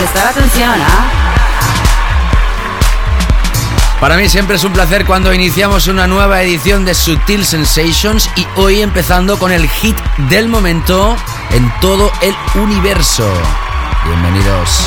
Prestar atención, ¿ah? Para mí siempre es un placer cuando iniciamos una nueva edición de Sutil Sensations y hoy empezando con el hit del momento en todo el universo. Bienvenidos.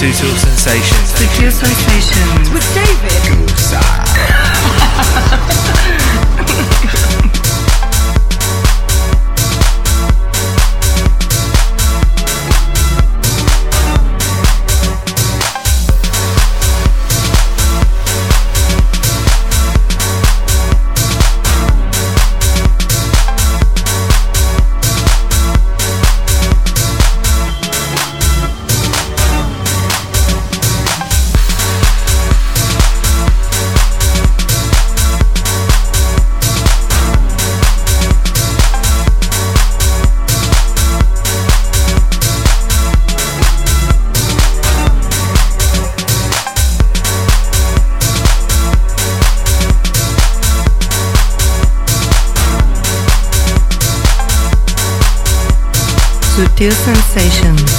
Sutil Sensations. Sutil Sensations. With David. Sutil Sensations.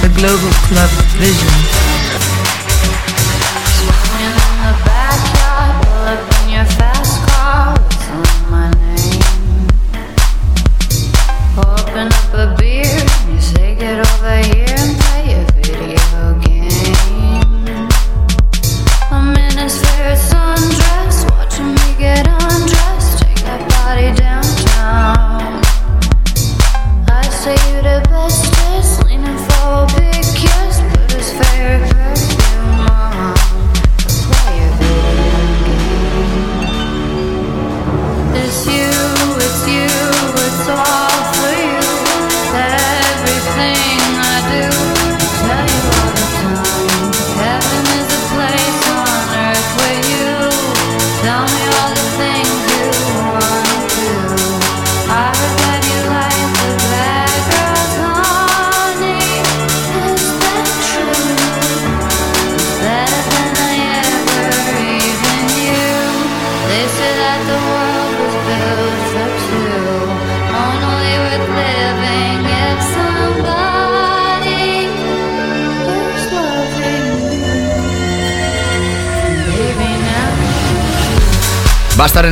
The Global Club Vision.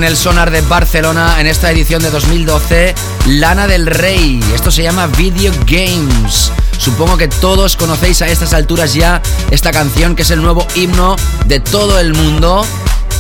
En el sonar de Barcelona en esta edición de 2012 Lana del Rey. Esto se llama Video Games. Supongo que todos conocéis a estas alturas ya esta canción que es el nuevo himno de todo el mundo.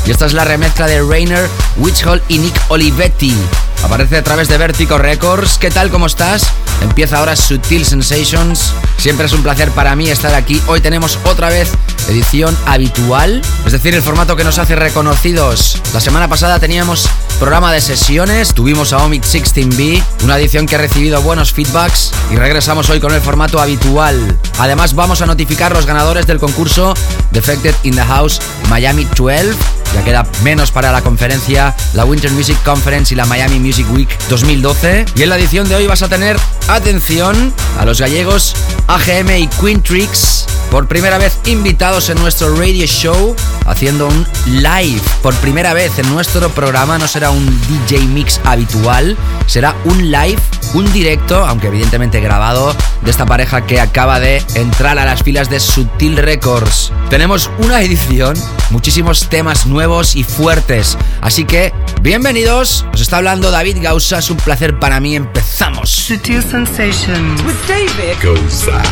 Y esta es la remezcla de Rainer, Witchhall y Nick Olivetti. Aparece a través de Vertigo Records. ¿Qué tal? ¿Cómo estás? Empieza ahora Sutil Sensations. Siempre es un placer para mí estar aquí. Hoy tenemos otra vez edición habitual, es decir, el formato que nos hace reconocidos. La semana pasada teníamos programa de sesiones. Tuvimos a Omid 16B, una edición que ha recibido buenos feedbacks y regresamos hoy con el formato habitual. Además, vamos a notificar los ganadores del concurso Defected in the House Miami 12. Ya queda menos para la conferencia, la Winter Music Conference y la Miami Music Week 2012. Y en la edición de hoy vas a tener atención a los gallegos AGM y Quintrix por primera vez invitados en nuestro radio show haciendo un live. Por primera vez en nuestro programa no será un DJ mix habitual, será un live, un directo, aunque evidentemente grabado, de esta pareja que acaba de entrar a las filas de Sutil Records. Tenemos una edición, muchísimos temas nuevos y fuertes, así que bienvenidos. Os está hablando David Gausa, es un placer para mí. Empezamos. Sutil Sensations. With David. Goza.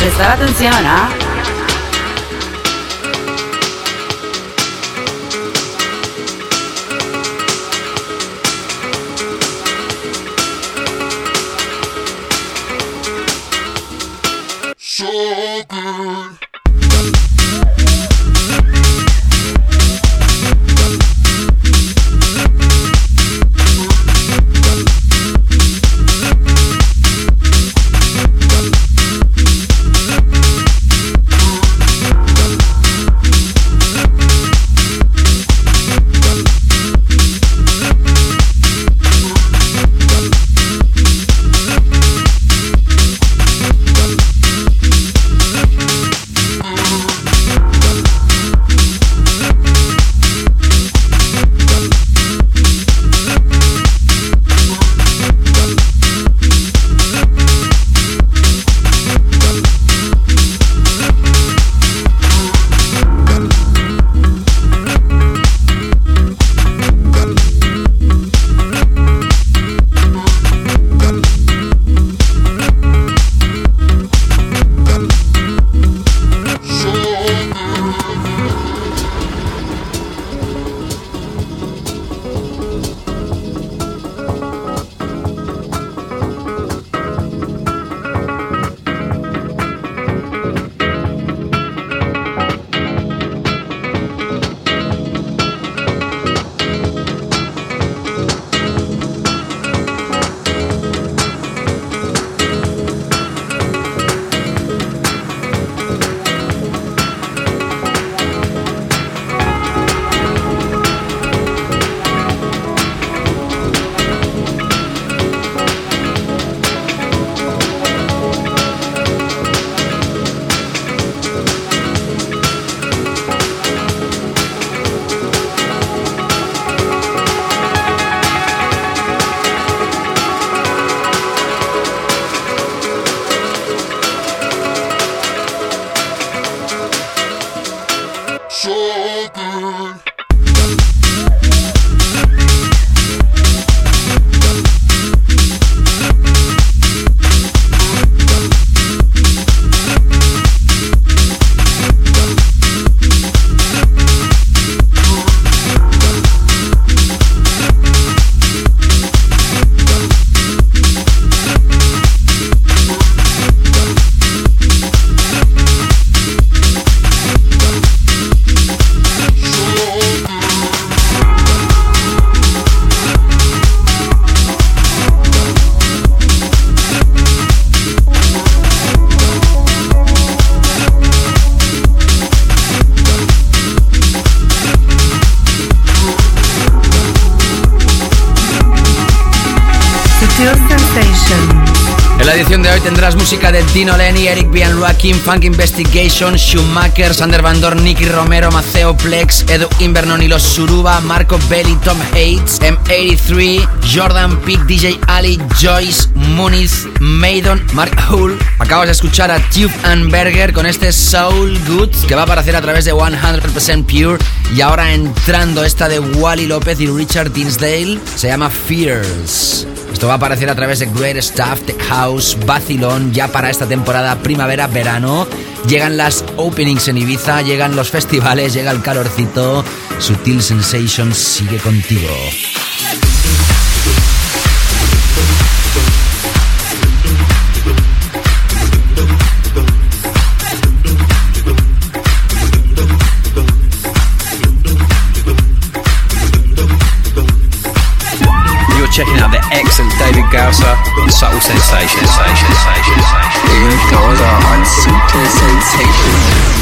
Prestar atención, ¿ah? Música de Dino Lenny, Eric B. Funk Investigation, Schumacher, Sander Van Dorn, Nicky Romero, Maceo Plex, Edu Invernon y los Suruba, Marco Belli, Tom Hates, M83, Jordan Peak, DJ Ali, Joyce, Muniz, Maidon, Mark Hull. Acabas de escuchar a Tube and Berger con este Soul Good que va a aparecer a través de 100% Pure y ahora entrando esta de Wally López y Richard Dinsdale se llama Fears. Esto va a aparecer a través de Great Stuff, Tech House, Bacilón, ya para esta temporada primavera-verano. Llegan las openings en Ibiza, llegan los festivales, llega el calorcito. Sutil Sensations sigue contigo. checking out the excellent David Gausser and Subtle Sensation. Sensation, sensation, sensation. Sensation. Sensation. Sensation. Sensation. Sensation. Sensation. Sensation. Sensation. Sensation. Sensation. Sensation. Sensation. Sensation. Sensation. Sensation. Sensation. Sensation.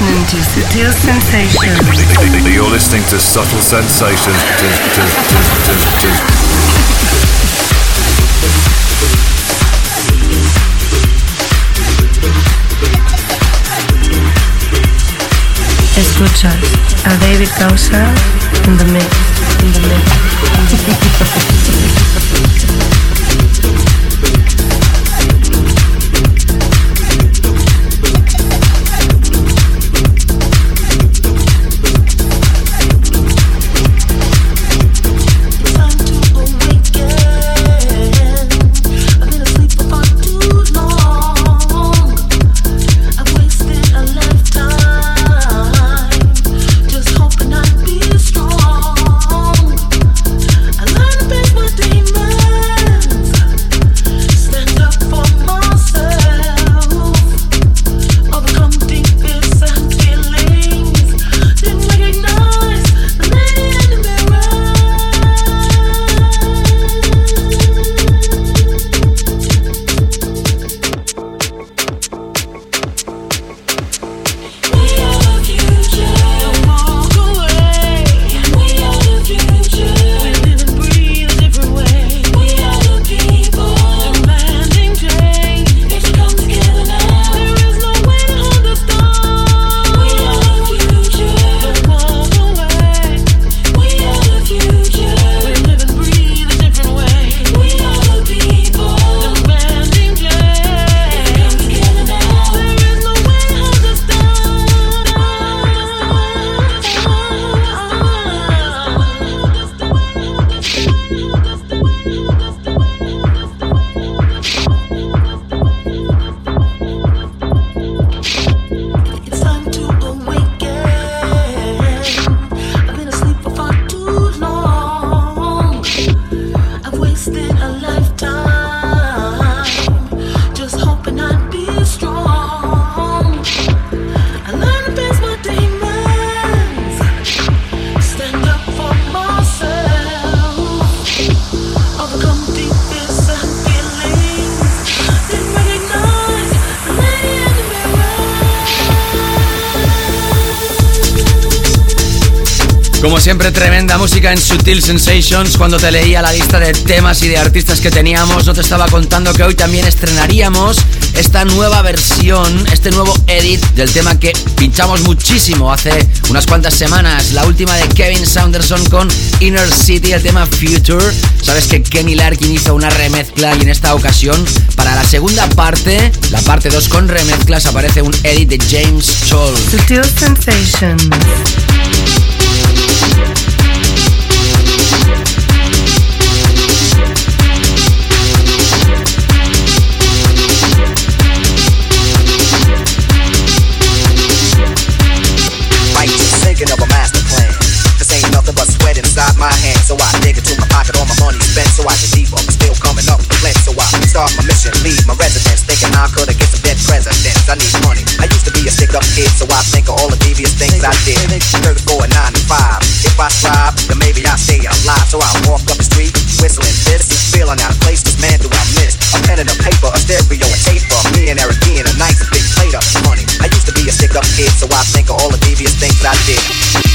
Listening to Sutil Sensations. You're listening to Subtle Sensations. Escuchas a David Causa in the mix. In the mix. siempre, tremenda música en Sutil Sensations. Cuando te leía la lista de temas y de artistas que teníamos, no te estaba contando que hoy también estrenaríamos esta nueva versión, este nuevo edit del tema que pinchamos muchísimo hace unas cuantas semanas. La última de Kevin Saunderson con Inner City, el tema Future. Sabes que Kenny Larkin hizo una remezcla y en esta ocasión, para la segunda parte, la parte 2 con remezclas, aparece un edit de James Scholl. Sutil Sensations. I get some dead presidents? I need money. I used to be a stick up kid, so I think of all the devious things I did. Third going nine to five. If I strive, then maybe I'll stay alive. So I walk up the street, whistling this, feeling out of place. This man do I miss? A pen and a paper, a stereo and tape for me and Eric being a nice big plate of money. I used to be a stick up kid, so I think of all the devious things I did.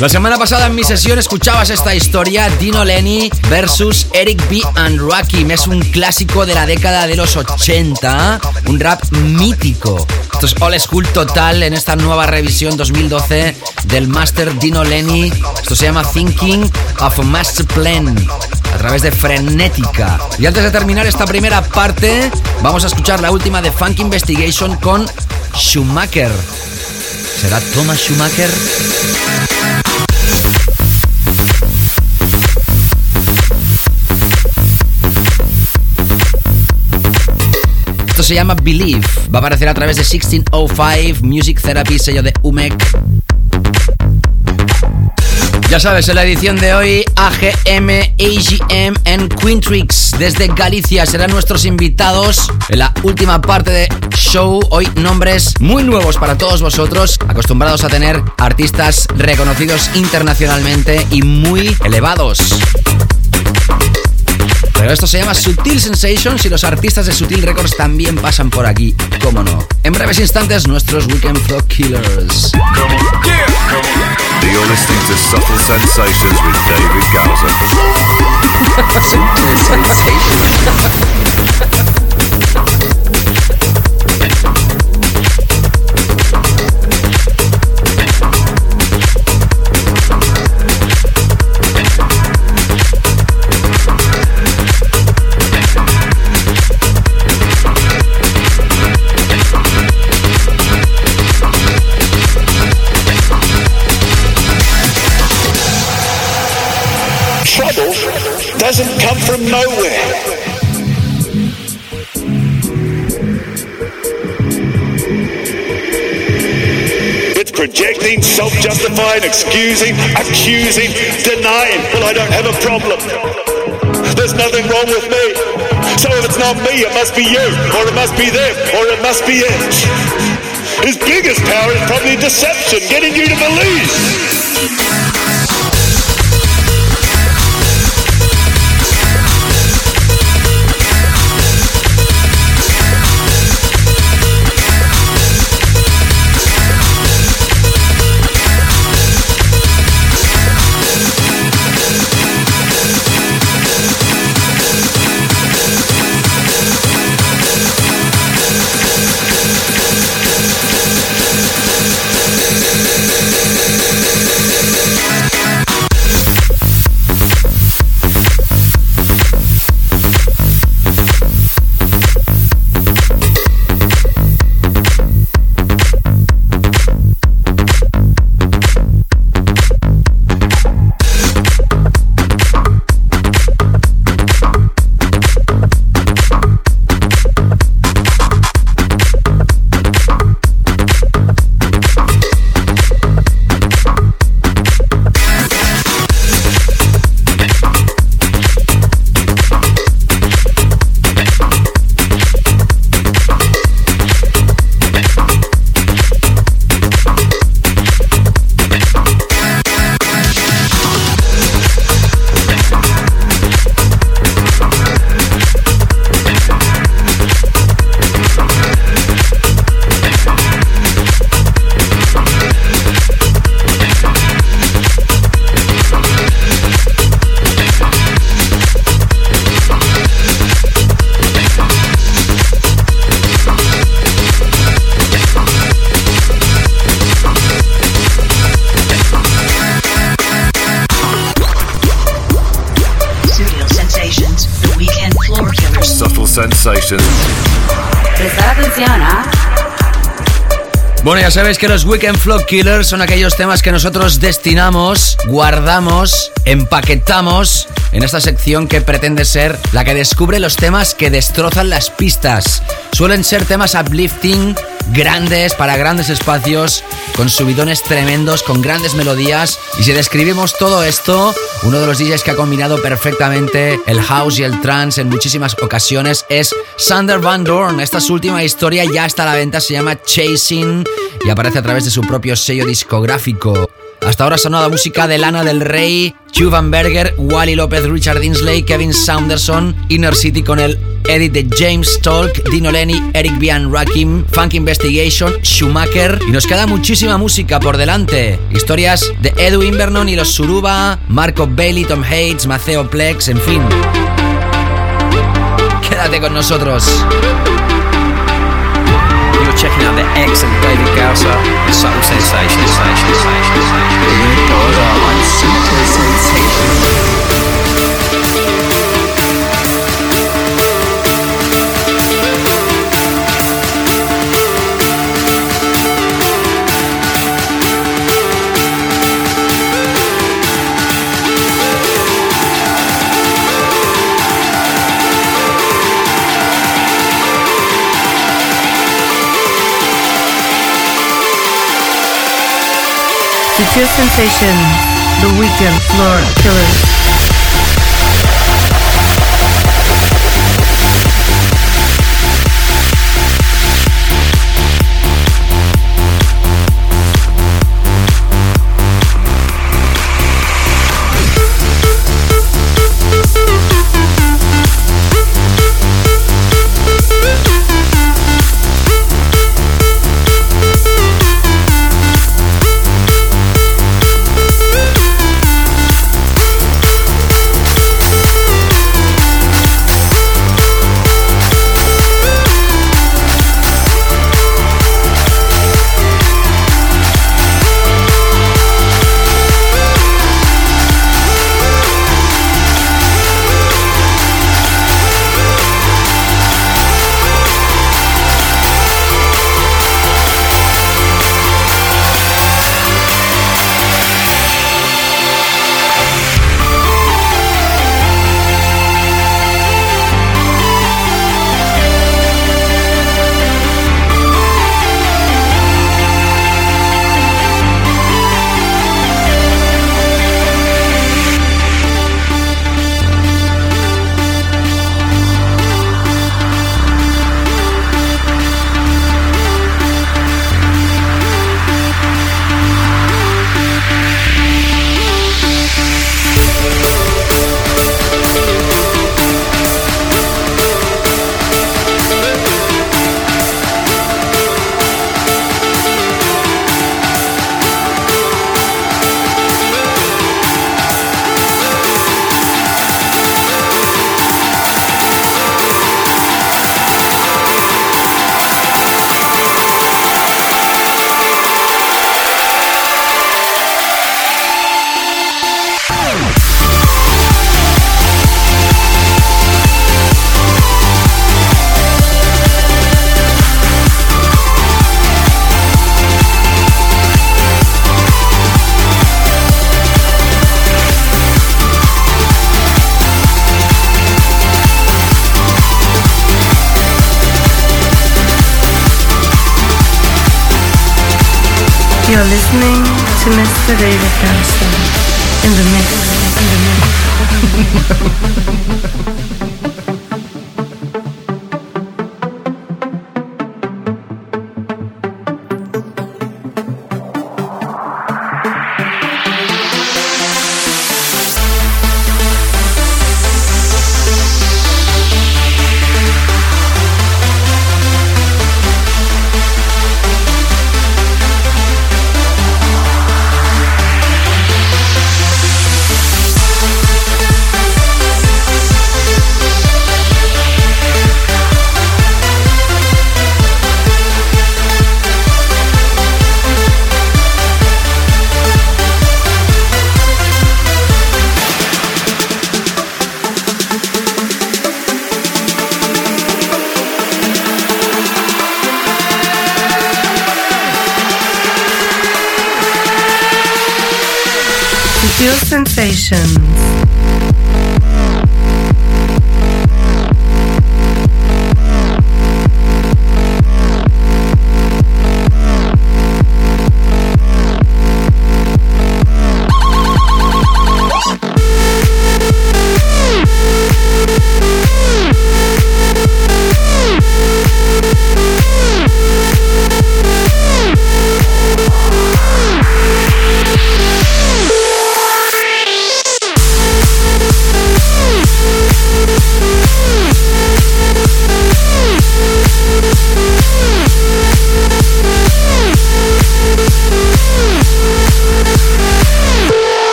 La semana pasada en mi sesión escuchabas esta historia, Dino Lenny versus Eric B. and Rakim. Es un clásico de la década de los 80, un rap mítico. Esto es old school total en esta nueva revisión 2012 del Master Dino Lenny. Esto se llama Thinking of a Master Plan a través de Frenética. Y antes de terminar esta primera parte, vamos a escuchar la última de Funk Investigation con Schumacher. ¿Será Thomas Schumacher? Se llama Believe. Va a aparecer a través de 1605 Music Therapy, sello de UMEC. Ya sabes, en la edición de hoy, AGM, AGM en Quintrix desde Galicia serán nuestros invitados en la última parte de show. Hoy nombres muy nuevos para todos vosotros, acostumbrados a tener artistas reconocidos internacionalmente y muy elevados. Pero esto se llama Sutil Sensations y los artistas de Sutil Records también pasan por aquí, cómo no. En breves instantes, nuestros Weekend Flow Killers. You're listening to Subtle Sensations with David Gowser. Sutil Sensations. Nowhere. It's projecting, self-justifying, excusing, accusing, denying. Well, I don't have a problem. There's nothing wrong with me. So if it's not me, it must be you, or it must be them, or it must be it. His biggest power is probably deception, getting you to believe. Ya sabéis que los Weekend Flow Killers son aquellos temas que nosotros destinamos, guardamos, empaquetamos en esta sección que pretende ser la que descubre los temas que destrozan las pistas. Suelen ser temas uplifting, grandes, para grandes espacios, con subidones tremendos, con grandes melodías. Y si describimos todo esto, uno de los DJs que ha combinado perfectamente el house y el trance en muchísimas ocasiones es Sander Van Dorn. Esta última historia ya está a la venta, se llama Chasing y aparece a través de su propio sello discográfico. Hasta ahora ha sonado música de Lana del Rey, Hugh Van Berger, Wally López, Richard Dinsley, Kevin Saunderson, Inner City con el edit de James Tolk, Dino Lenny, Eric Bian Rakim, Funk Investigation, Schumacher y nos queda muchísima música por delante. Historias de Edwin Vernon y los Suruba, Marco Bailey, Tom Hates, Maceo Plex, en fin. Quédate con nosotros. You're checking out the excellent David Gausser and Subtle Sensations. David Gausa on Sutil Sensations, The Weekend Floor Killers. You're listening to Mr. David Garrison in the mix. In the mix.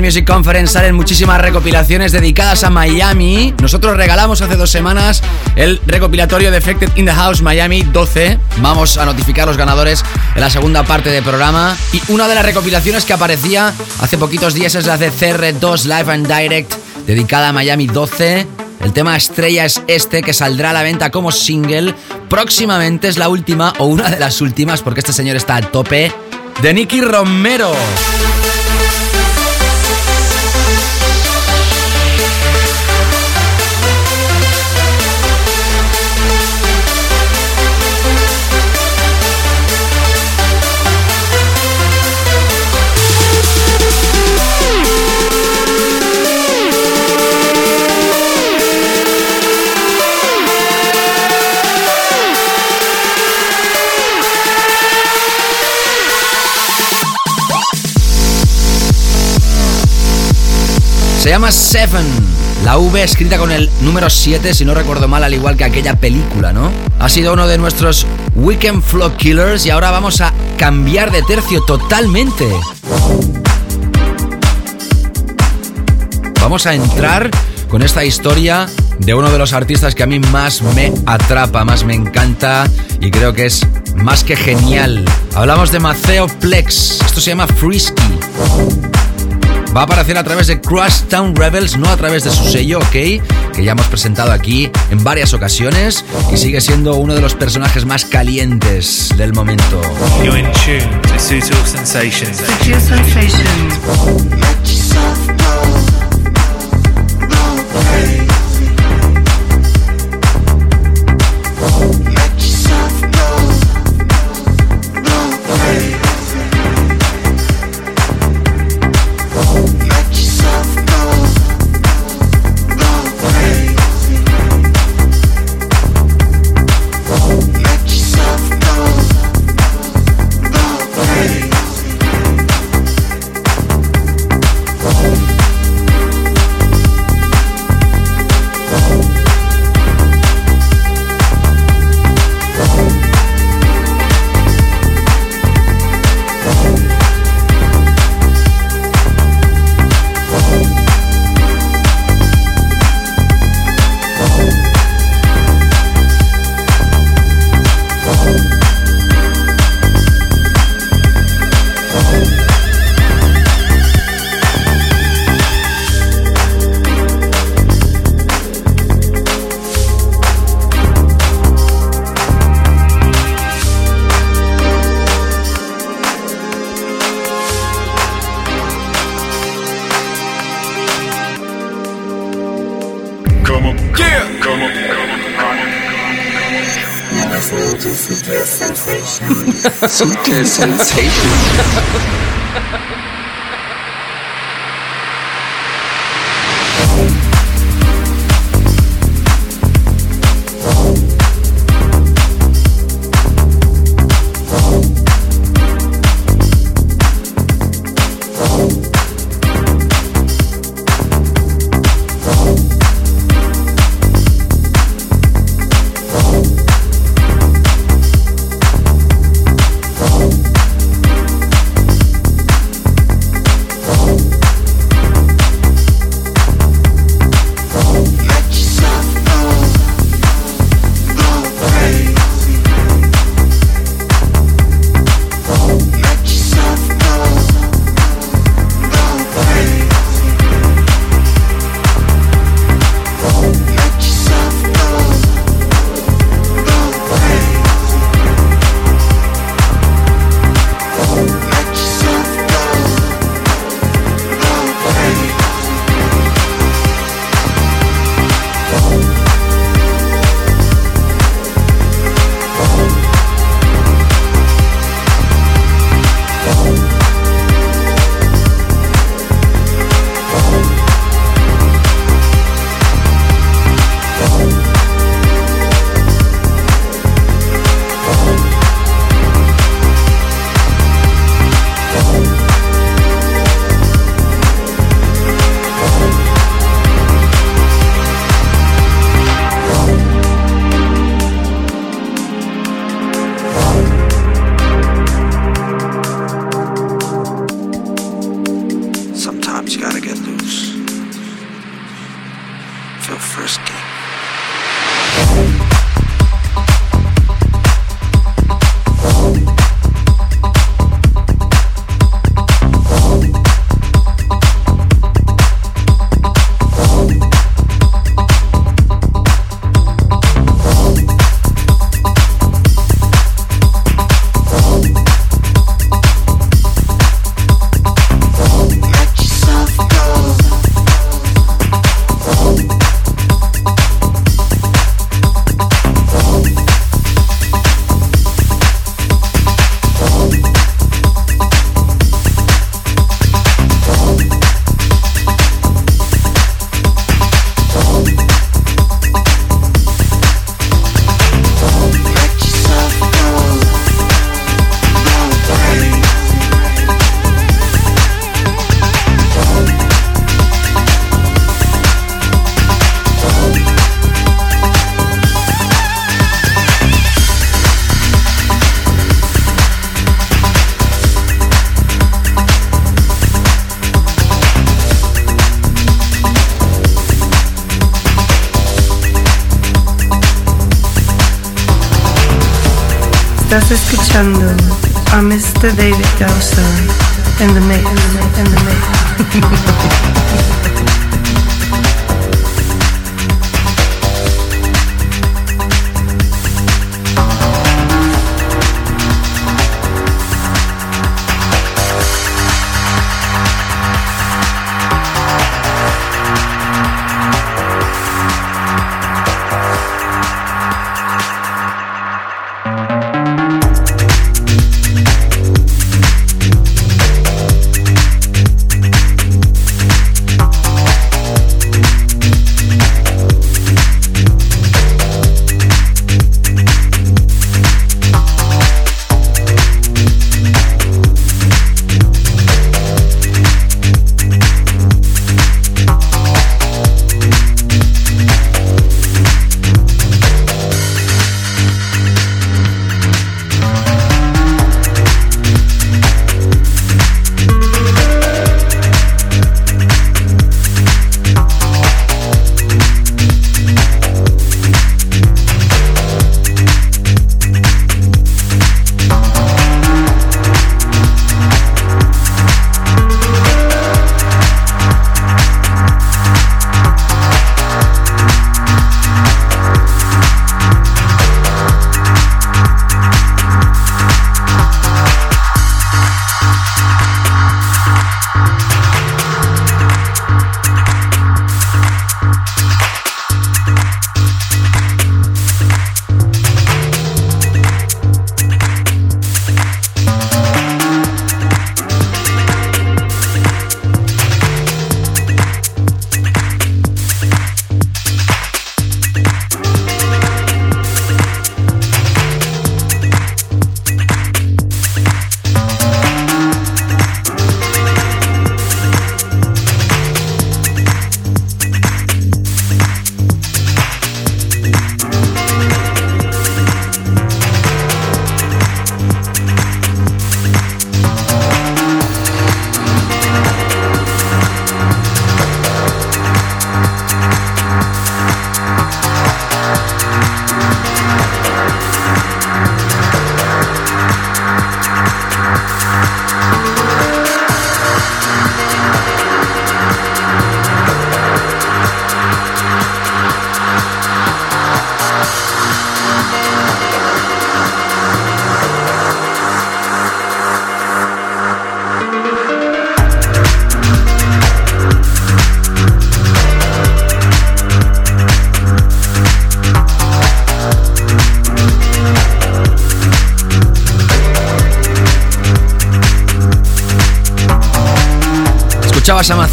Music Conference salen muchísimas recopilaciones dedicadas a Miami. Nosotros regalamos hace dos semanas el recopilatorio de Affected in the House Miami 12. Vamos a notificar los ganadores en la segunda parte del programa. Y una de las recopilaciones que aparecía hace poquitos días es la de CR2 Live and Direct, dedicada a Miami 12. El tema estrella es este que saldrá a la venta como single. Próximamente es la última o una de las últimas porque este señor está a tope. De Nicky Romero. Se llama Seven. La V escrita con el número 7, si no recuerdo mal, al igual que aquella película, ¿no? Ha sido uno de nuestros Weekend Flow Killers y ahora vamos a cambiar de tercio totalmente. Vamos a entrar con esta historia de uno de los artistas que a mí más me atrapa, más me encanta y creo que es más que genial. Hablamos de Maceo Plex. Esto se llama Frisky. Va a aparecer a través de Crosstown Rebels, no a través de su sello, ¿ok? Que ya hemos presentado aquí en varias ocasiones y sigue siendo uno de los personajes más calientes del momento. You're in tune to Sutil Sensations. Feel sensations. Sutil Sensation. escuchando a Mr. David Gausa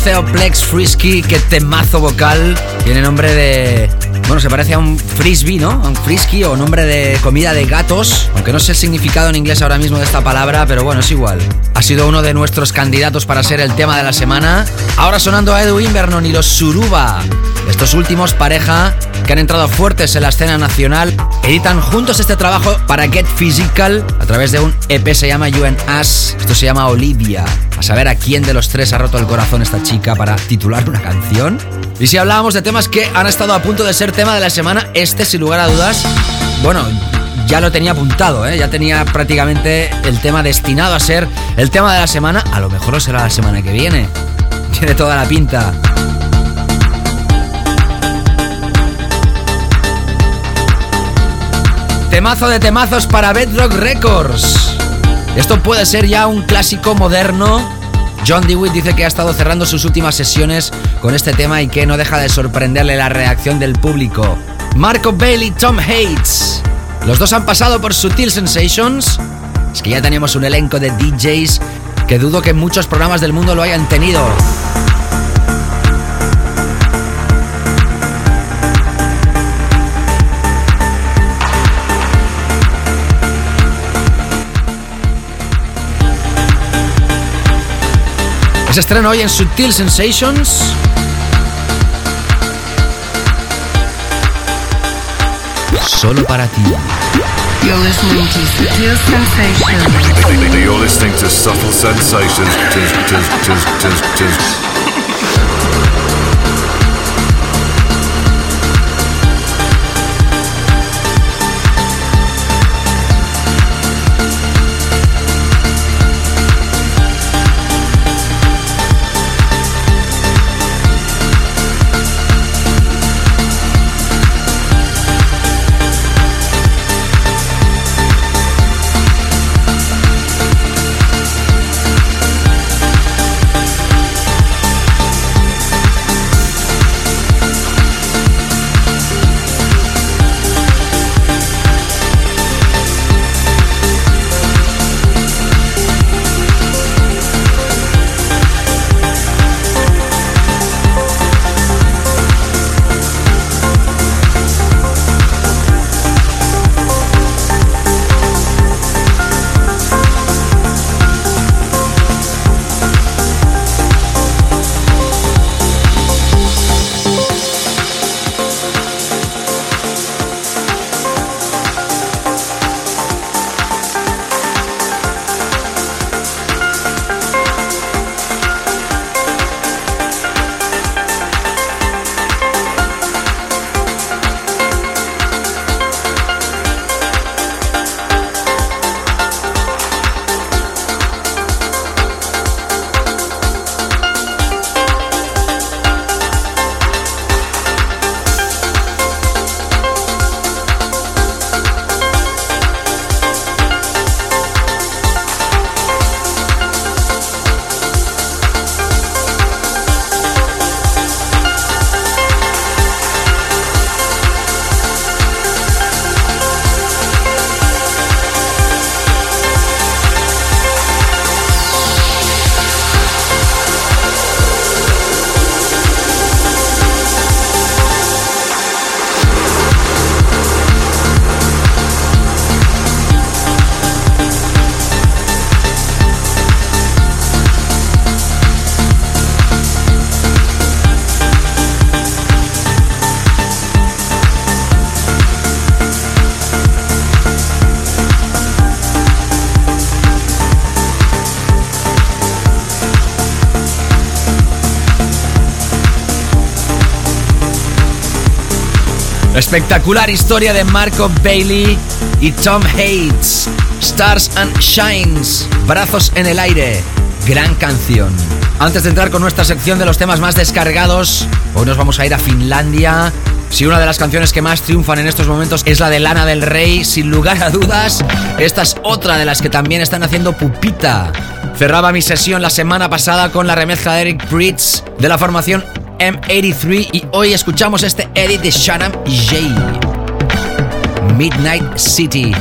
Plex Frisky, que temazo vocal. Tiene nombre de. Bueno, se parece a un frisbee, ¿no? A un frisky o nombre de comida de gatos. Aunque no sé el significado en inglés ahora mismo de esta palabra, pero bueno, es igual. Ha sido uno de nuestros candidatos para ser el tema de la semana. Ahora sonando a Edwin Vernon y los Suruba. Estos últimos pareja que han entrado fuertes en la escena nacional. Editan juntos este trabajo para Get Physical a través de un EP se llama You and Us. Esto se llama Olivia. A saber a quién de los tres ha roto el corazón esta chica para titular una canción. Y si hablábamos de temas que han estado a punto de ser tema de la semana, este sin lugar a dudas, bueno, ya lo tenía apuntado, ¿eh? ya tenía prácticamente el tema destinado a ser el tema de la semana. A lo mejor lo será la semana que viene. Tiene toda la pinta. Temazo de temazos para Bedrock Records. Esto puede ser ya un clásico moderno. John Dewitt dice que ha estado cerrando sus últimas sesiones con este tema y que no deja de sorprenderle la reacción del público. Marco Bailey, Tom Hates. Los dos han pasado por Sutil Sensations. Es que ya tenemos un elenco de DJs que dudo que muchos programas del mundo lo hayan tenido. Se estrena hoy en Sutil Sensations. Solo para ti. You're listening to Sutil Sensations. You're listening to Subtle Sensations. Espectacular historia de Marco Bailey y Tom Hates. Stars and Shines. Brazos en el aire. Gran canción. Antes de entrar con nuestra sección de los temas más descargados, hoy nos vamos a ir a Finlandia. Si una de las canciones que más triunfan en estos momentos es la de Lana del Rey, sin lugar a dudas, esta es otra de las que también están haciendo pupita. Cerraba mi sesión la semana pasada con la remezcla de Eric Pritz de la formación M83 y hoy escuchamos este edit de Shannon J. Midnight City.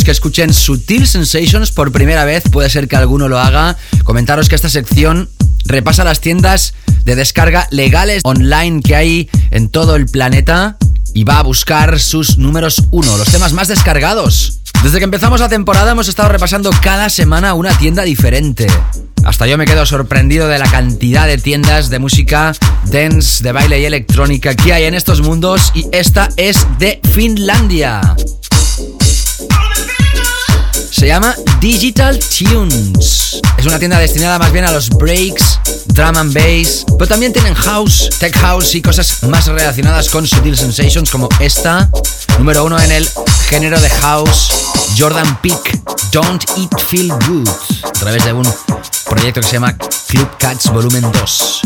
Que escuchen Sutil Sensations por primera vez, puede ser que alguno lo haga, comentaros que esta sección repasa las tiendas de descarga legales online que hay en todo el planeta y va a buscar sus números uno, los temas más descargados. Desde que empezamos la temporada hemos estado repasando cada semana una tienda diferente. Hasta yo me quedo sorprendido de la cantidad de tiendas de música dance, de baile y electrónica que hay en estos mundos y esta es de Finlandia. Se llama Digital Tunes. Es una tienda destinada más bien a los breaks, drum and bass, pero también tienen house, tech house y cosas más relacionadas con Sutil Sensations como esta, número uno en el género de house, Jordan Peak, Don't It Feel Good, a través de un proyecto que se llama Club Cats Volumen 2.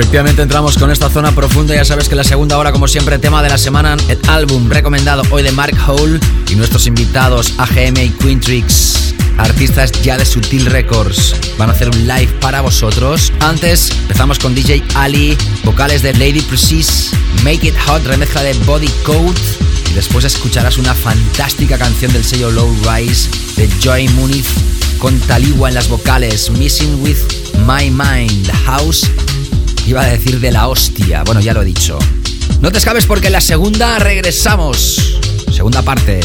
Efectivamente entramos con esta zona profunda, ya sabes que la segunda hora como siempre tema de la semana, el álbum recomendado hoy de Mark Hole y nuestros invitados AGM y Quintrix, artistas ya de Sutil Records, van a hacer un live para vosotros. Antes empezamos con DJ Ali, vocales de Lady Precise, Make It Hot, remezcla de Body Code y después escucharás una fantástica canción del sello Low Rise de Joy Muniz con Taliwa en las vocales, Missing With My Mind, The House Iba a decir de la hostia. Bueno, ya lo he dicho. No te escapes porque en la segunda regresamos. Segunda parte.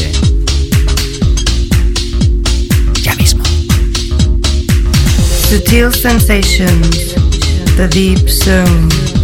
Ya mismo. Sutil sensations, the deep zone.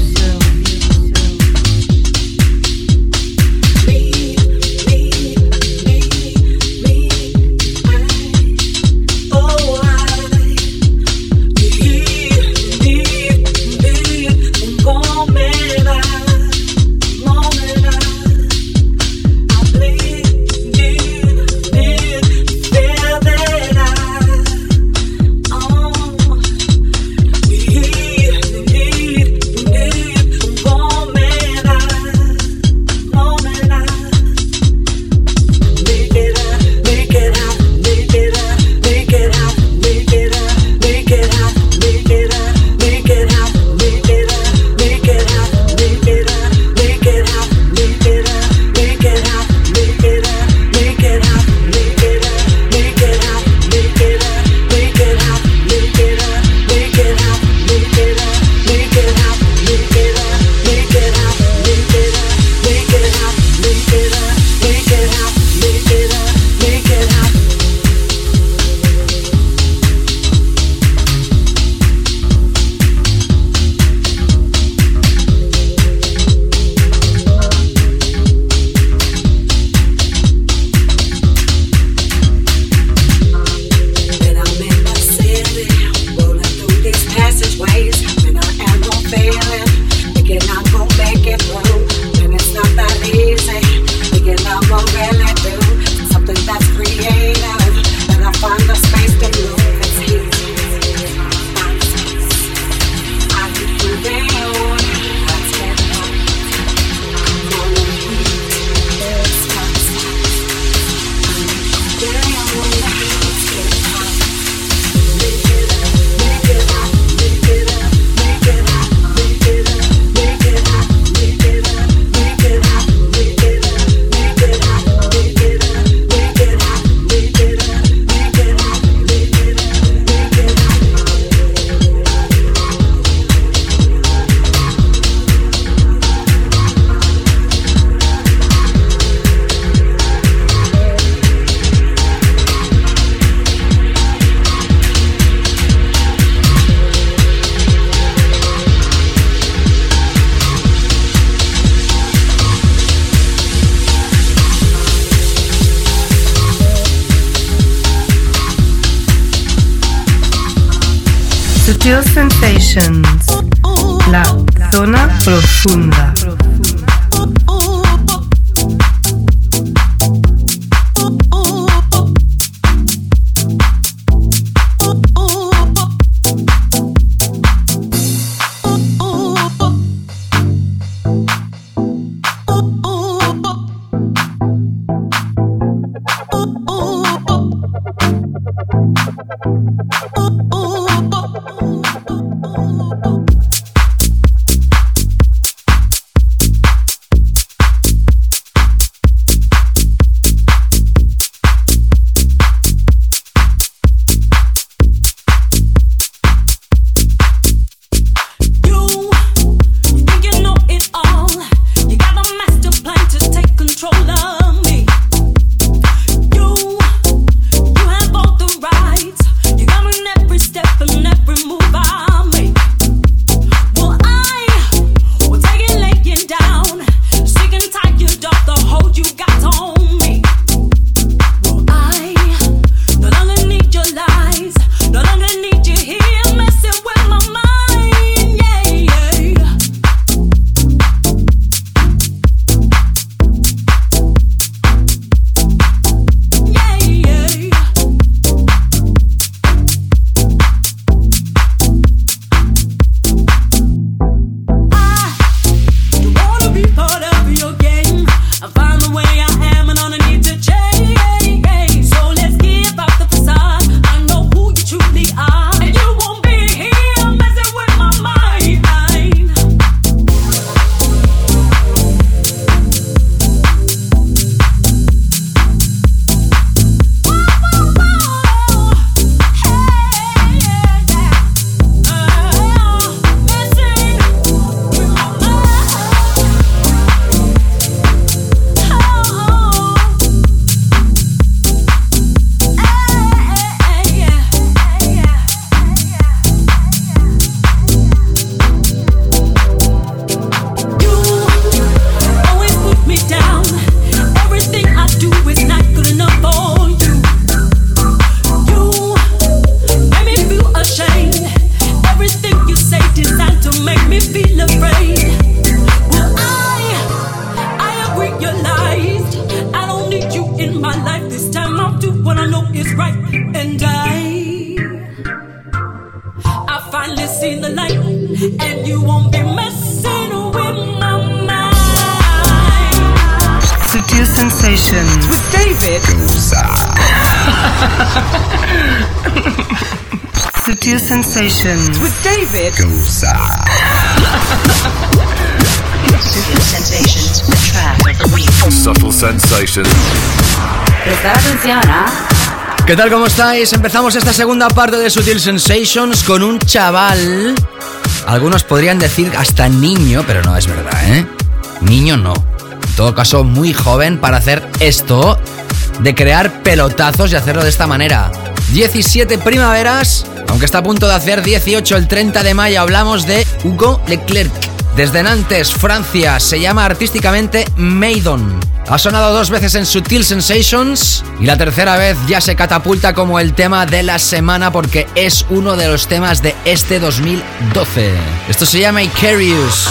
Sutil Sensations, la zona profunda. Sutil Sensations with David Sutil Sensations, the track of the week. Subtle sensations. Prestar atención, ¿ah? ¿Qué tal? ¿Cómo estáis? Empezamos esta segunda parte de Sutil Sensations con un chaval. Algunos podrían decir hasta niño, pero no es verdad, ¿eh? Niño no. En todo caso, muy joven para hacer esto de crear pelotazos y hacerlo de esta manera. 17 primaveras, aunque está a punto de hacer 18 el 30 de mayo, hablamos de Hugo Leclerc. Desde Nantes, Francia, se llama artísticamente Maidon. Ha sonado dos veces en Sutil Sensations y la tercera vez ya se catapulta como el tema de la semana porque es uno de los temas de este 2012. Esto se llama Icarius.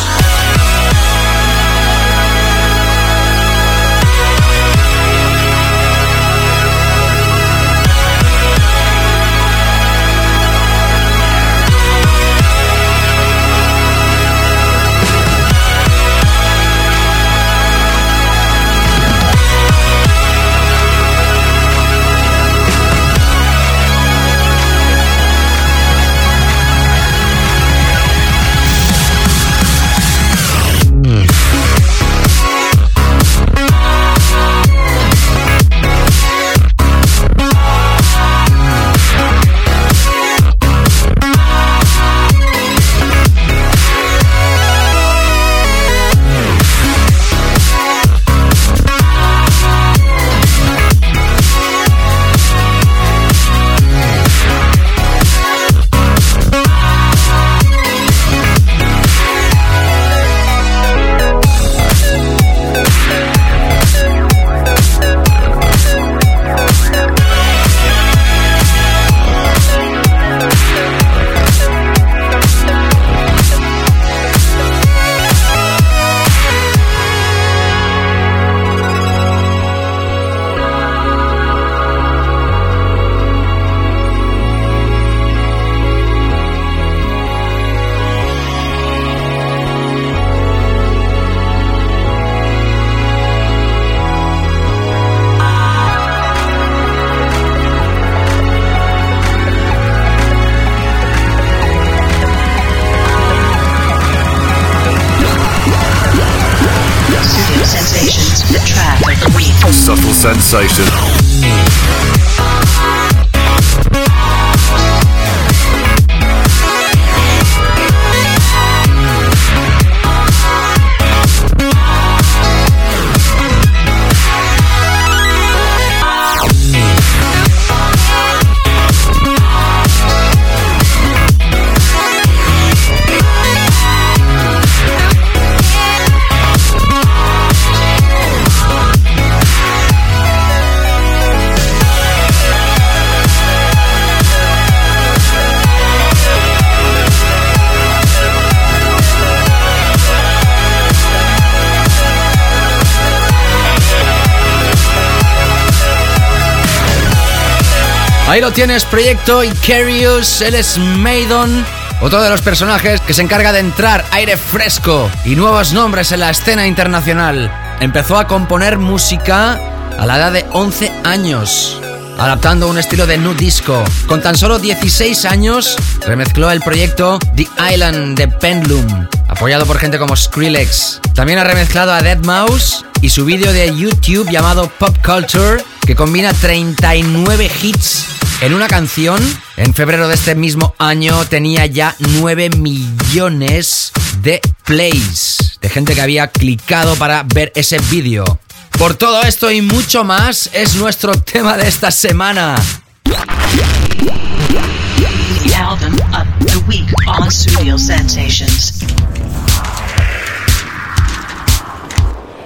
Ahí lo tienes, proyecto Icarius, él es Maidon, otro de los personajes que se encarga de entrar aire fresco y nuevos nombres en la escena internacional. Empezó a componer música a la edad de 11 años, adaptando un estilo de nu disco. Con tan solo 16 años, remezcló el proyecto The Island de Pendulum, apoyado por gente como Skrillex. También ha remezclado a Dead Mouse y su vídeo de YouTube llamado Pop Culture, que combina 39 hits en una canción. En febrero de este mismo año tenía ya 9 millones de plays, de gente que había clicado para ver ese vídeo. Por todo esto y mucho más es nuestro tema de esta semana.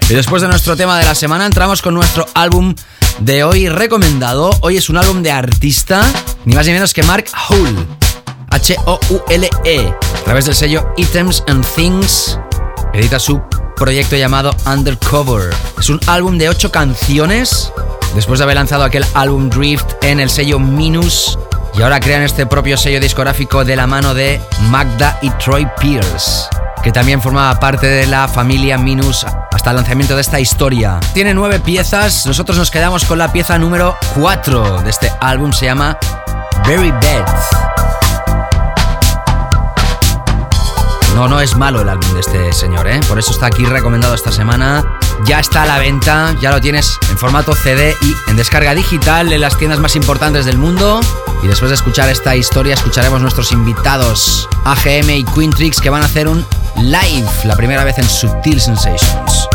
Y después de nuestro tema de la semana entramos con nuestro álbum de hoy recomendado. Hoy es un álbum de artista, ni más ni menos que Mark Hull. H-O-U-L-E. A través del sello Items and Things, edita su proyecto llamado Undercover. Es un álbum de 8 canciones. Después de haber lanzado aquel álbum Drift en el sello Minus. Y ahora crean este propio sello discográfico de la mano de Magda y Troy Pierce que también formaba parte de la familia Minus hasta el lanzamiento de esta historia. Tiene nueve piezas, nosotros nos quedamos con la pieza número 4 de este álbum, se llama Very Bad. No, no es malo el álbum de este señor, ¿eh? Por eso está aquí recomendado esta semana. Ya está a la venta, ya lo tienes en formato CD y en descarga digital en las tiendas más importantes del mundo. Y después de escuchar esta historia, escucharemos nuestros invitados AGM y Quintrix que van a hacer un live, la primera vez en Subtil Sensations.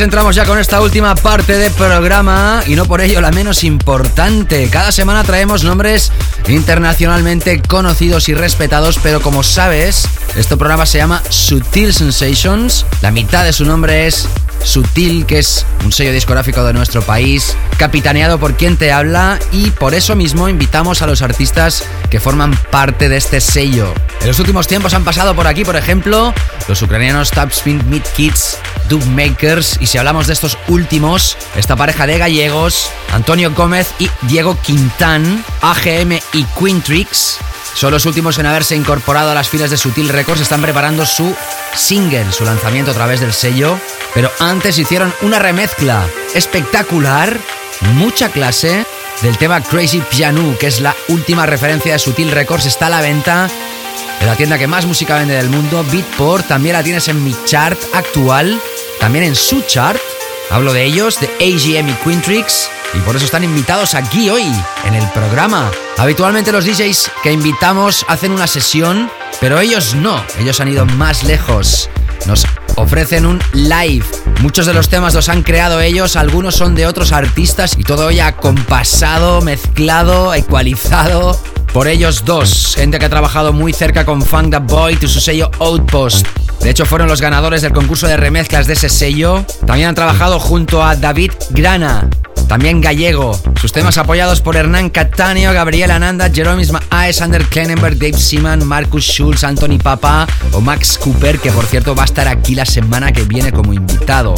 Así es, entramos ya con esta última parte del programa y no por ello la menos importante. Cada semana traemos nombres internacionalmente conocidos y respetados, pero como sabes, este programa se llama Sutil Sensations. La mitad de su nombre es Sutil, que es un sello discográfico de nuestro país, capitaneado por quien te habla y por eso mismo invitamos a los artistas que forman parte de este sello. En los últimos tiempos han pasado por aquí, por ejemplo, los ucranianos Tapspin Meat Kids, Dub Makers y si hablamos de estos últimos, esta pareja de gallegos, Antonio Gómez y Diego Quintán, AGM y Quintrix, son los últimos en haberse incorporado a las filas de Sutil Records, están preparando su single, su lanzamiento a través del sello, pero antes hicieron una remezcla espectacular, mucha clase, del tema Crazy Piano, que es la última referencia de Sutil Records, está a la venta en la tienda que más música vende del mundo, Beatport, también la tienes en mi chart actual, también en su chart, hablo de ellos, de AGM y Quintrix, y por eso están invitados aquí hoy, en el programa. Habitualmente los DJs que invitamos hacen una sesión, pero ellos no, ellos han ido más lejos. Nos ofrecen un live. Muchos de los temas los han creado ellos, algunos son de otros artistas y todo ya compasado, mezclado, ecualizado por ellos dos. Gente que ha trabajado muy cerca con Funk the Boy y su sello Outpost. De hecho, fueron los ganadores del concurso de remezclas de ese sello. También han trabajado junto a David Grana, también gallego. Sus temas apoyados por Hernán Cataneo, Gabriel Ananda, Jerome Ismael, Sander Klenenberg, Dave Seaman, Marcus Schulz, Anthony Papa o Max Cooper, que por cierto va a estar aquí la semana que viene como invitado.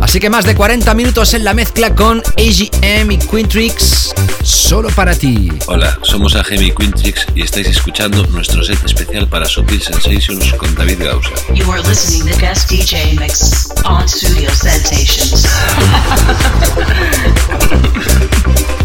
Así que más de 40 minutos en la mezcla con AGM y Quintrix, solo para ti. Hola, somos AGM y Quintrix y estáis escuchando nuestro set especial para Sutil Sensations con David Gausa. You are listening to guest DJ mix on Studio Sensations.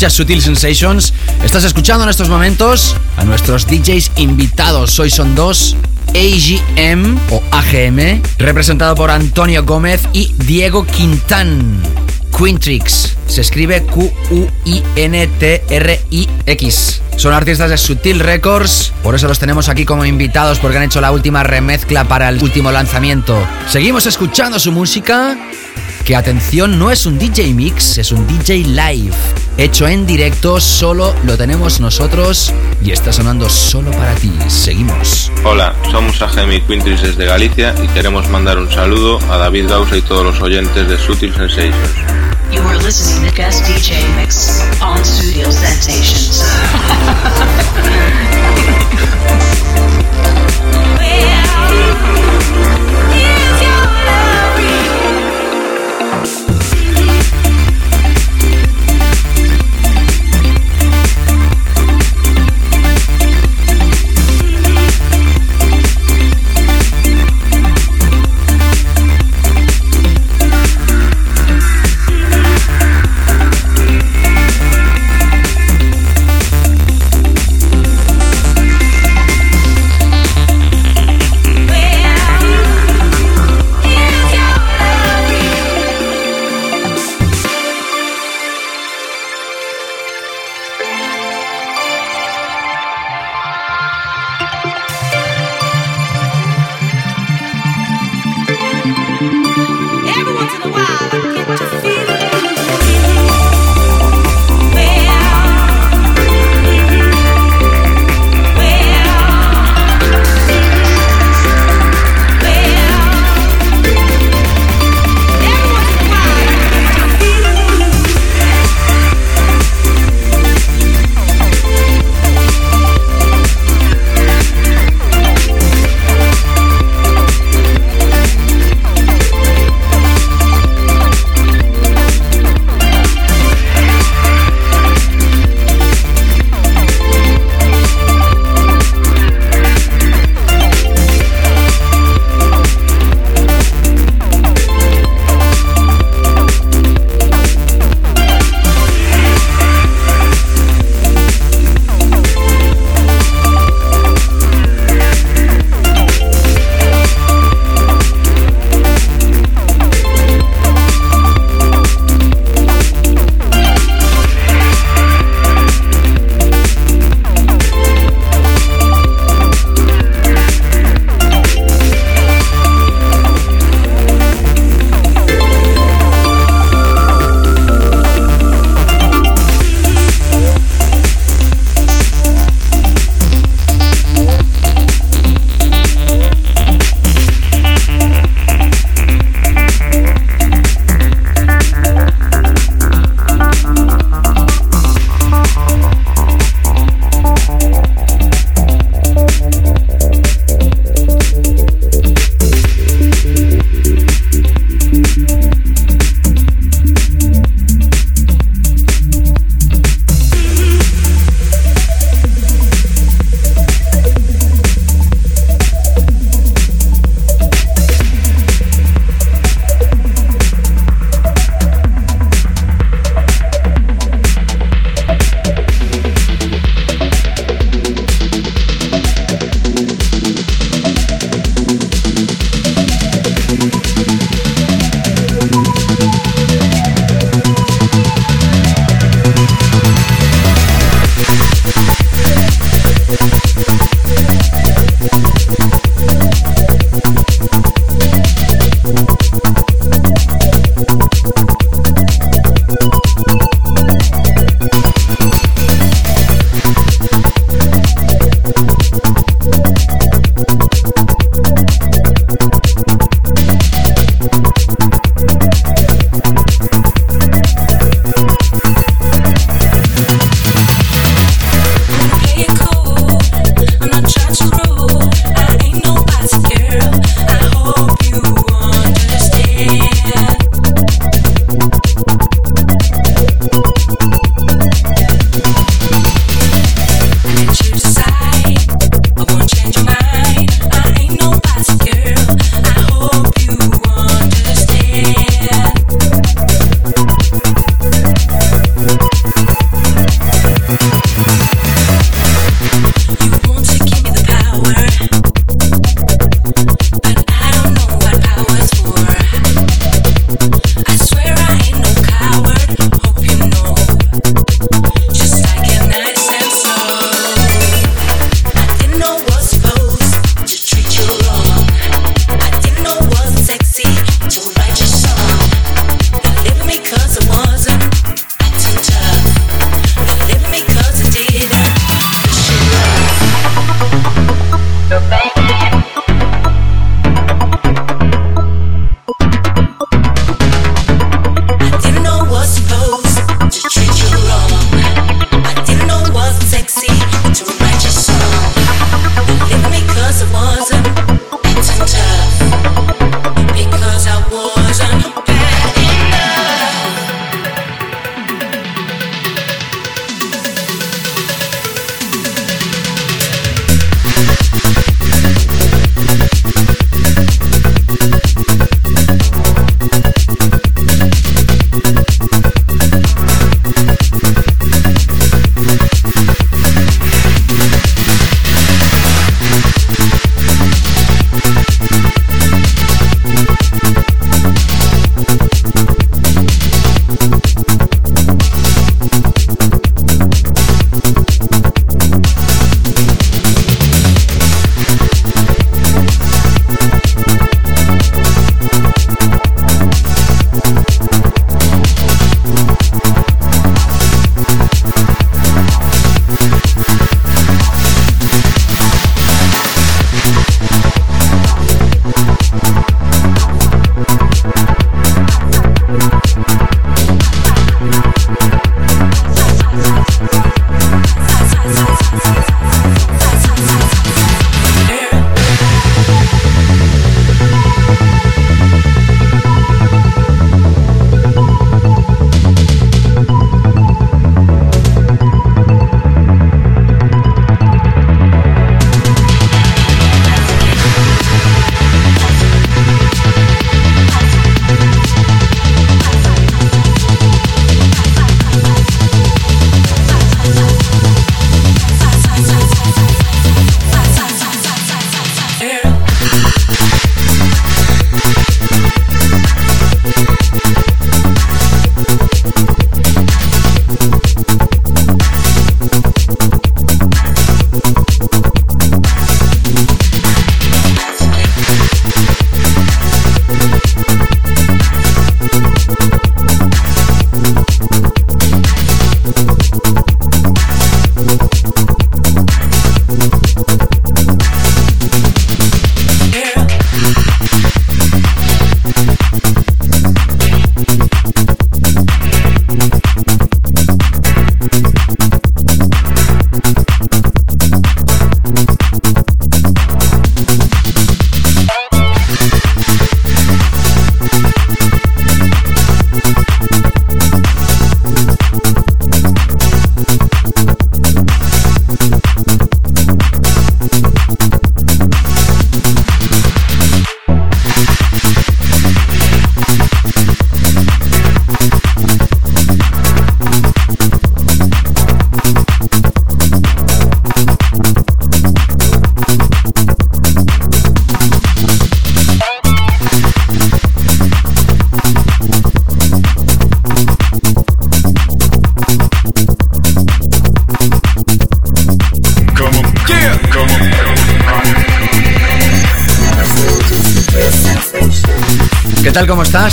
Escuchas Sutil Sensations. Estás escuchando en estos momentos a nuestros DJs invitados. Hoy son dos. AGM o AGM, representado por Antonio Gómez y Diego Quintán. Quintrix, se escribe Q-U-I-N-T-R-I-X. Son artistas de Sutil Records, por eso los tenemos aquí como invitados porque han hecho la última remezcla para el último lanzamiento. Seguimos escuchando su música, que atención, no es un DJ mix, es un DJ live. Hecho en directo, solo lo tenemos nosotros y está sonando solo para ti. Seguimos. Hola, somos AGM y Quintrix desde Galicia y queremos mandar un saludo a David Gausa y todos los oyentes de Sutil Sensations. You are listening to guest DJ mix on Studio Sensations.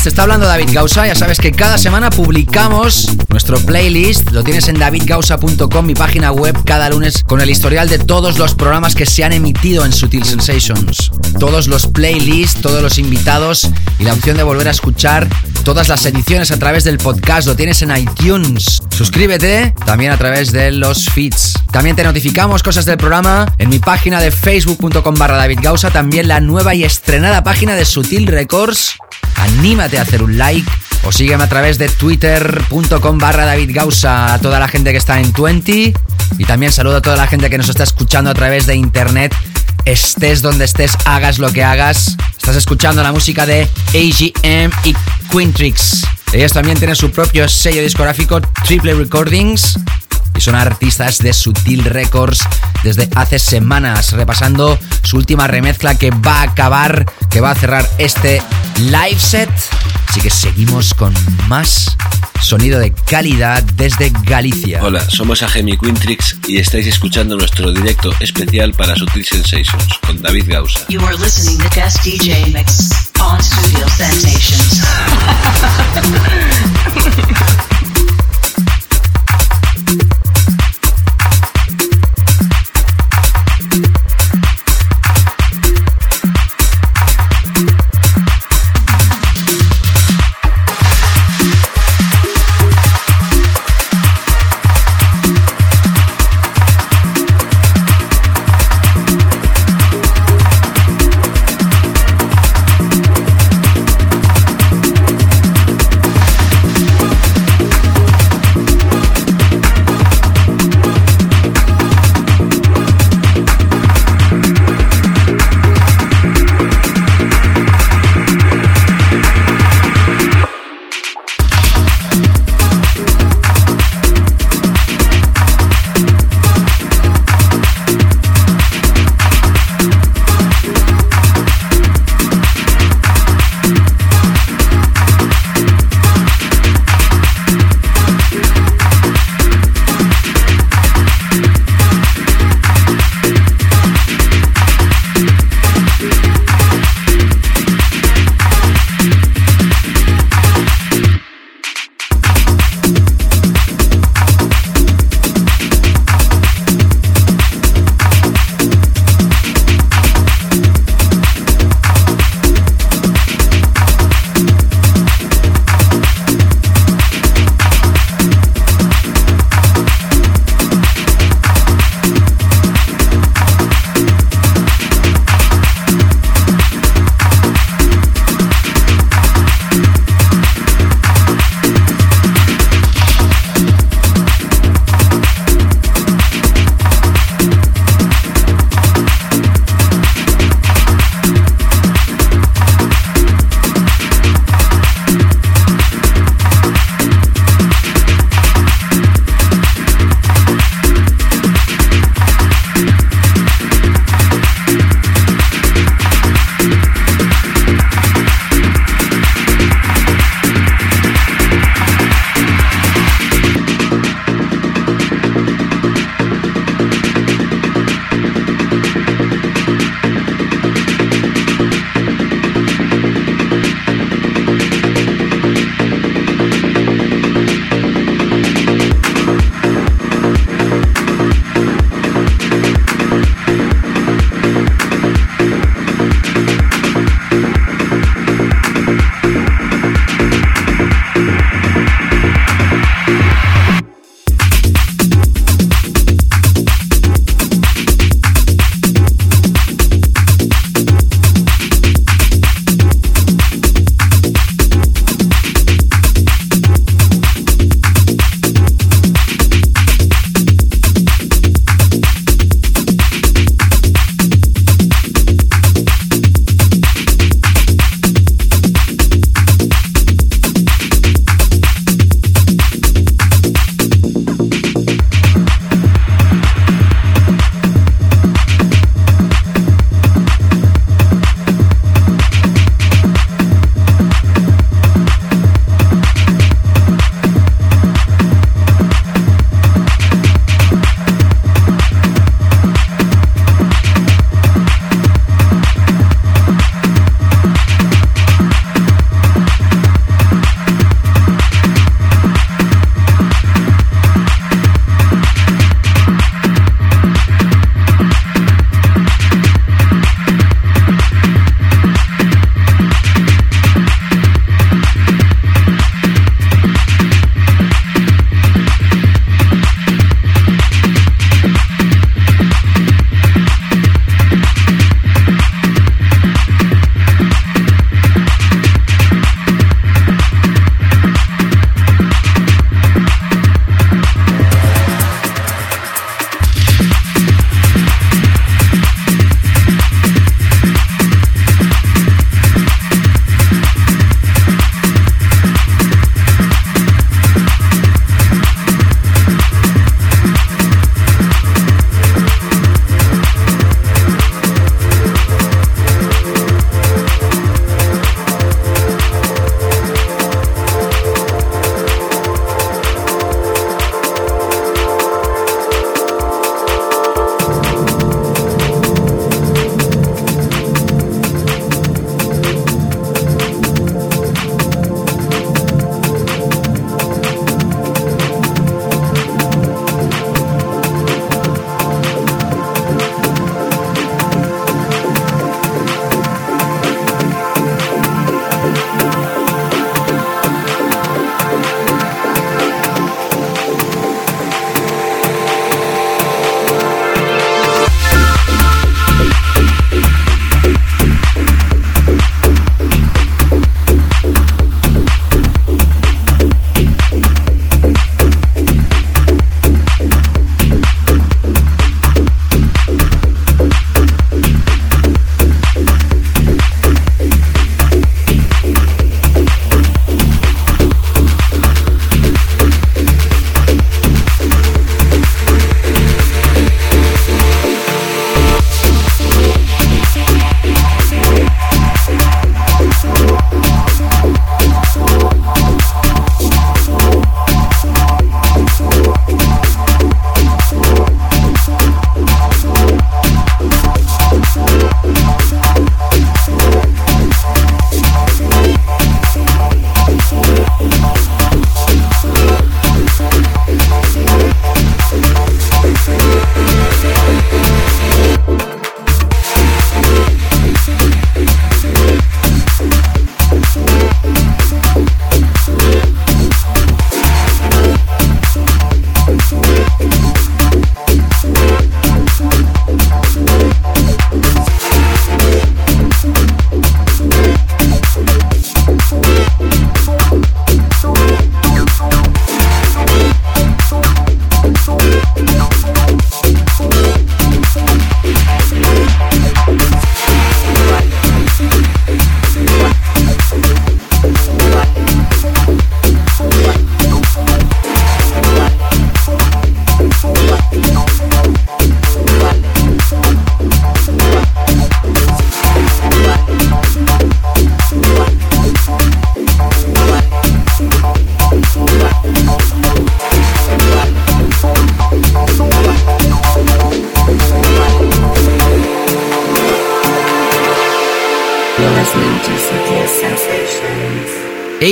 Te está hablando David Gausa. Ya sabes que cada semana publicamos nuestro playlist. Lo tienes en davidgausa.com, mi página web, cada lunes con el historial de todos los programas que se han emitido en Sutil Sensations. Todos los playlists, todos los invitados y la opción de volver a escuchar todas las ediciones a través del podcast. Lo tienes en iTunes. Suscríbete también a través de los feeds. También te notificamos cosas del programa en mi página de facebook.com barra David. También la nueva y estrenada página de Sutil Records anímate a hacer un like o sígueme a través de twitter.com barra David Gausa a toda la gente que está en 20 y también saludo a toda la gente que nos está escuchando a través de internet. Estés donde estés, hagas lo que hagas. Estás escuchando la música de AGM y Quintrix ellos también tienen su propio sello discográfico Triple Recordings. Y son artistas de Sutil Records desde hace semanas, repasando su última remezcla que va a acabar, que va a cerrar este live set. Así que seguimos con más sonido de calidad desde Galicia. Hola, somos Agemi Quintrix y estáis escuchando nuestro directo especial para Sutil Sensations con David Gausa. You are listening to Guest DJ Mix on Studio Sensations.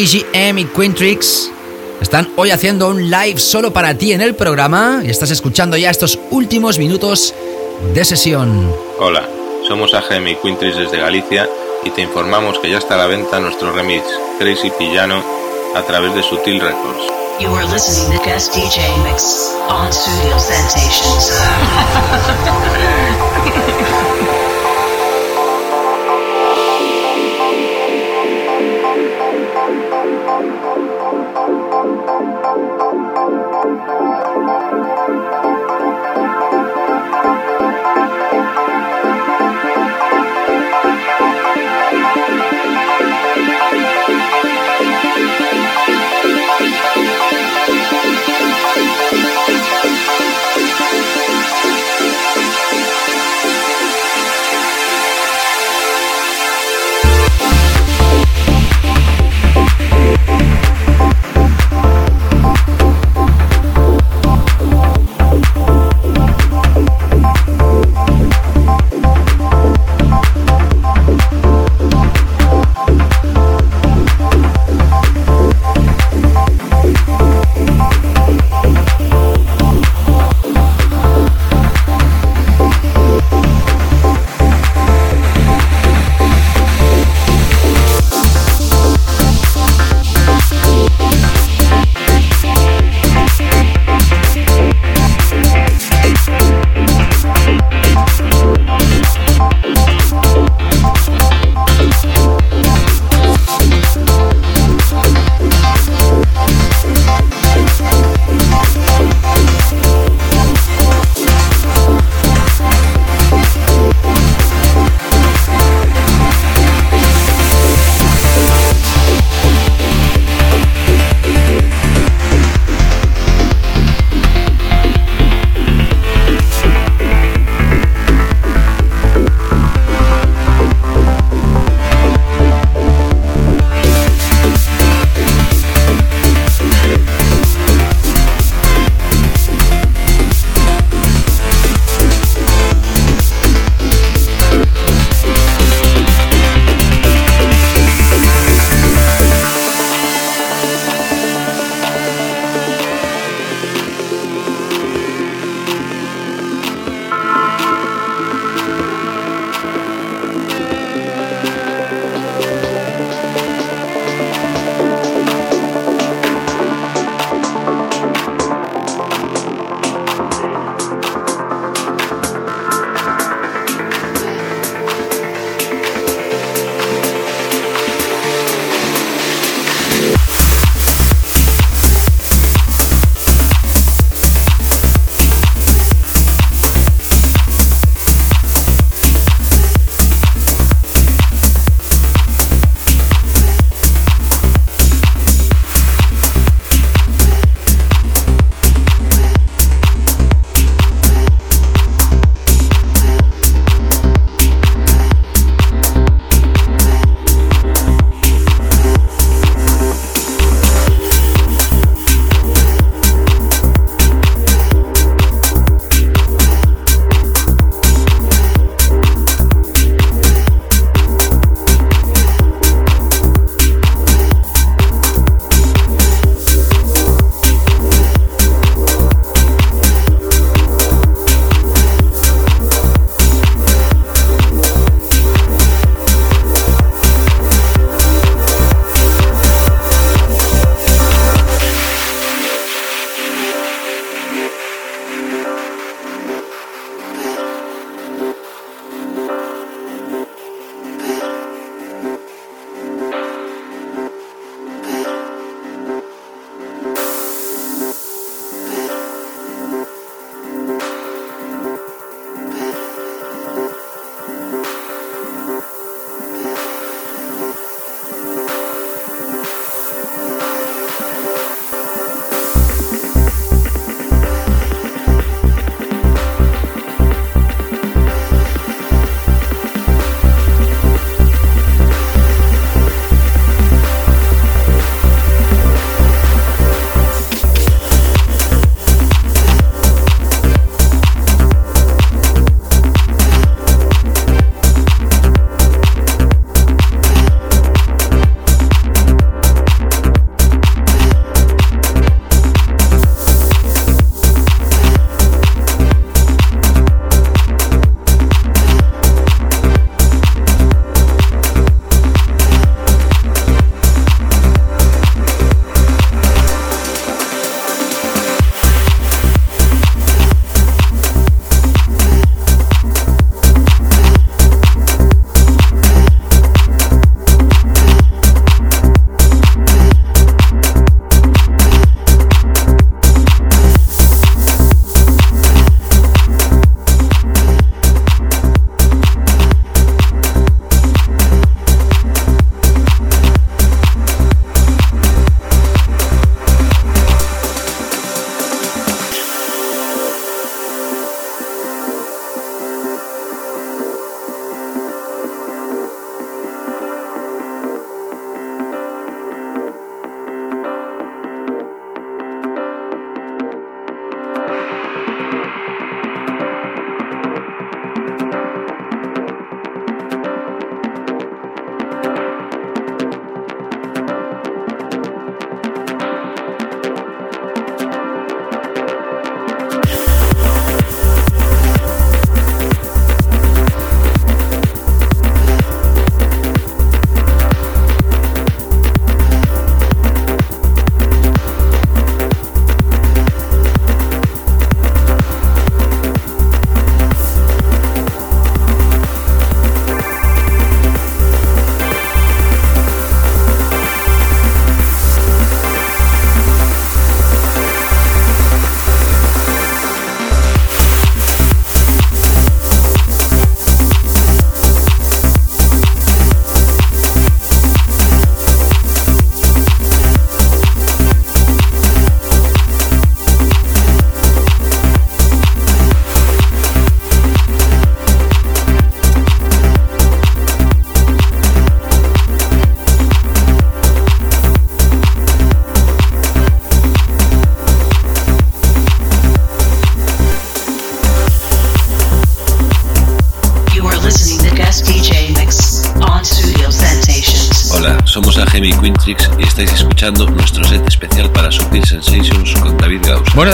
AGM y Quintrix están hoy haciendo un live solo para ti en el programa y estás escuchando ya estos últimos minutos de sesión. Hola, somos AGM y Quintris desde Galicia y te informamos que ya está a la venta nuestro remix Crazy Pillano a través de Sutil Records. You are listening to guest DJ mix on Studio Sensations.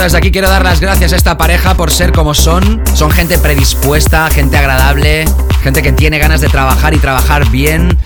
desde aquí quiero dar las gracias a esta pareja por ser como son. Son gente predispuesta, gente agradable, gente que tiene ganas de trabajar y trabajar bien.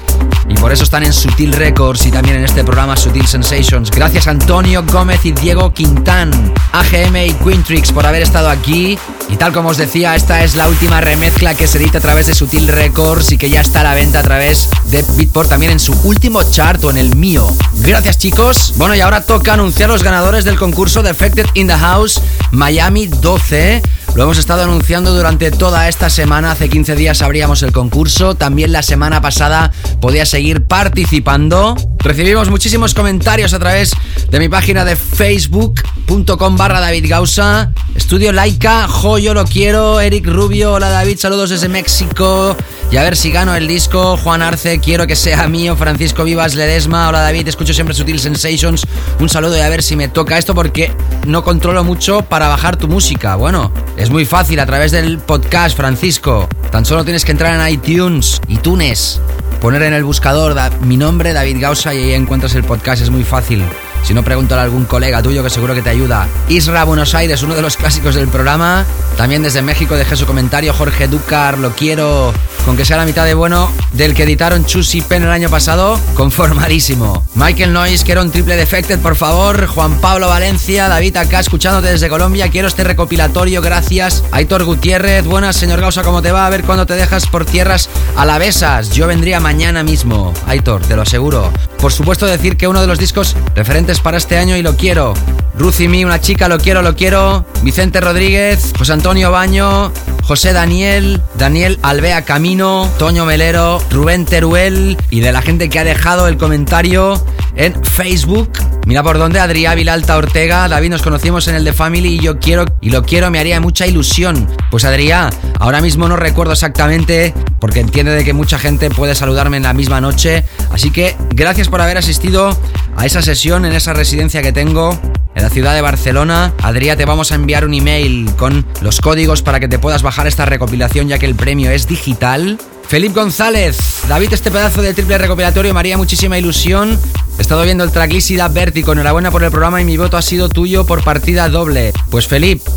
Y por eso están en Sutil Records y también en este programa Sutil Sensations. Gracias a Antonio Gómez y Diego Quintán, AGM y Quintrix por haber estado aquí. Y tal como os decía, esta es la última remezcla que se edita a través de Sutil Records y que ya está a la venta a través de Beatport también en su último chart o en el mío. Gracias chicos. Bueno, y ahora toca anunciar los ganadores del concurso Defected in the House Miami 12. Lo hemos estado anunciando durante toda esta semana. Hace 15 días abríamos el concurso. También la semana pasada podías seguir participando. Recibimos muchísimos comentarios a través de mi página de facebook.com barra David Gausa. Estudio Laika, Jo, yo lo quiero. Eric Rubio, hola David, saludos desde México. Y a ver si gano el disco. Juan Arce, quiero que sea mío. Francisco Vivas Ledesma, hola David, escucho siempre Sutil Sensations. Un saludo y a ver si me toca esto porque no controlo mucho para bajar tu música. Bueno, es muy fácil a través del podcast, Francisco. Tan solo tienes que entrar en iTunes, iTunes, poner en el buscador mi nombre, David Gausa, y ahí encuentras el podcast. Es muy fácil. Si no, pregúntale a algún colega tuyo que seguro que te ayuda. Isra Buenos Aires, uno de los clásicos del programa. También desde México dejé su comentario. Jorge Ducar, lo quiero. Con que sea la mitad de bueno del que editaron Chus y Pen el año pasado, conformadísimo. Michael Noyes, quiero un triple defected, por favor. Juan Pablo Valencia, David acá, escuchándote desde Colombia. Quiero este recopilatorio, gracias. Aitor Gutiérrez, buenas, señor Gausa, ¿cómo te va? A ver cuándo te dejas por tierras alavesas. Yo vendría mañana mismo. Aitor, te lo aseguro. Por supuesto, decir que uno de los discos referentes para este año y lo quiero. Ruth y mí, una chica, lo quiero, lo quiero. Vicente Rodríguez, José Antonio Baño, José Daniel, Daniel Alvea Camino, Toño Melero, Rubén Teruel y de la gente que ha dejado el comentario en Facebook. Mira por dónde, Adrián Vilalta Ortega, David, nos conocimos en el de Family y yo quiero y lo quiero, me haría mucha ilusión. Pues Adrián, ahora mismo no recuerdo exactamente porque entiende de que mucha gente puede saludarme en la misma noche. Así que gracias por haber asistido a esa sesión en esa residencia que tengo en la ciudad de Barcelona. Adrián, te vamos a enviar un email con los códigos para que te puedas bajar esta recopilación ya que el premio es digital. Felipe González, David, este pedazo de triple recopilatorio me haría muchísima ilusión. He estado viendo el tracklist y da vértigo. Enhorabuena por el programa y mi voto ha sido tuyo por partida doble. Pues Felipe,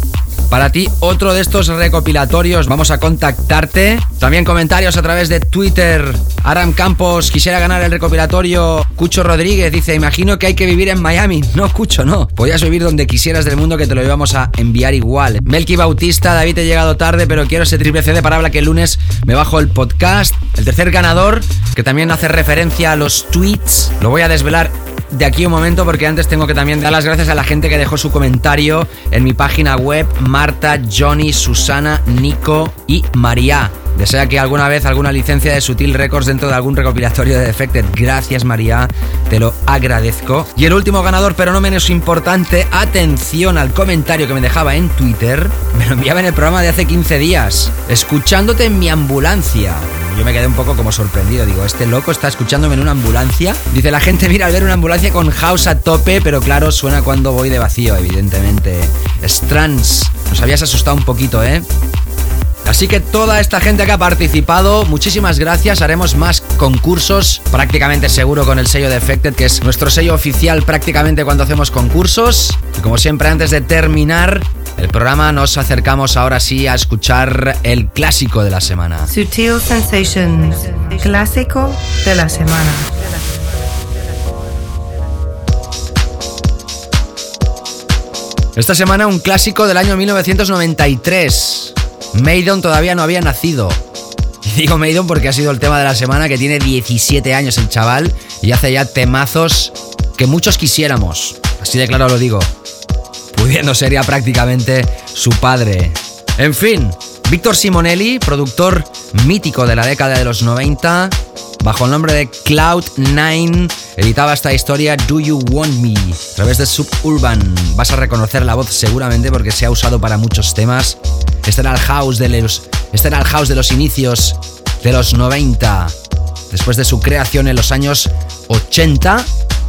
para ti, otro de estos recopilatorios. Vamos a contactarte. También comentarios a través de Twitter. Aram Campos, quisiera ganar el recopilatorio. Cucho Rodríguez dice: Imagino que hay que vivir en Miami. No, Cucho, no. Podías vivir donde quisieras del mundo que te lo íbamos a enviar igual. Melky Bautista, David, he llegado tarde, pero quiero ese triple CD para hablar que el lunes me bajo el podcast. El tercer ganador, que también hace referencia a los tweets, lo voy a desvelar revelar de aquí un momento porque antes tengo que también dar las gracias a la gente que dejó su comentario en mi página web, Marta, Johnny, Susana, Nico y María. Desea que alguna vez alguna licencia de Sutil Records dentro de algún recopilatorio de Defected. Gracias María, te lo agradezco. Y el último ganador, pero no menos importante, atención al comentario que me dejaba en Twitter. Me lo enviaba en el programa de hace 15 días, escuchándote en mi ambulancia. Yo me quedé un poco como sorprendido. Digo, este loco está escuchándome en una ambulancia. Dice la gente, mira, al ver una ambulancia con house a tope, pero claro, suena cuando voy de vacío, evidentemente. Strans, nos habías asustado un poquito, ¿eh? Así que toda esta gente que ha participado, muchísimas gracias. Haremos más concursos, prácticamente seguro con el sello Defected, que es nuestro sello oficial prácticamente cuando hacemos concursos. Y como siempre, antes de terminar el programa, nos acercamos ahora sí a escuchar el clásico de la semana. Sutil Sensations, clásico de la semana. Esta semana un clásico del año 1993. Maidon todavía no había nacido. Y digo Maidon porque ha sido el tema de la semana, que tiene 17 años el chaval y hace ya temazos que muchos quisiéramos. Así de claro lo digo. Pudiendo ser ya prácticamente su padre. En fin, Víctor Simonelli, productor mítico de la década de los 90, bajo el nombre de Cloud9, editaba esta historia Do You Want Me a través de Suburban. Vas a reconocer la voz seguramente porque se ha usado para muchos temas. Este era el house de los, este el house de los inicios de los 90, después de su creación en los años 80.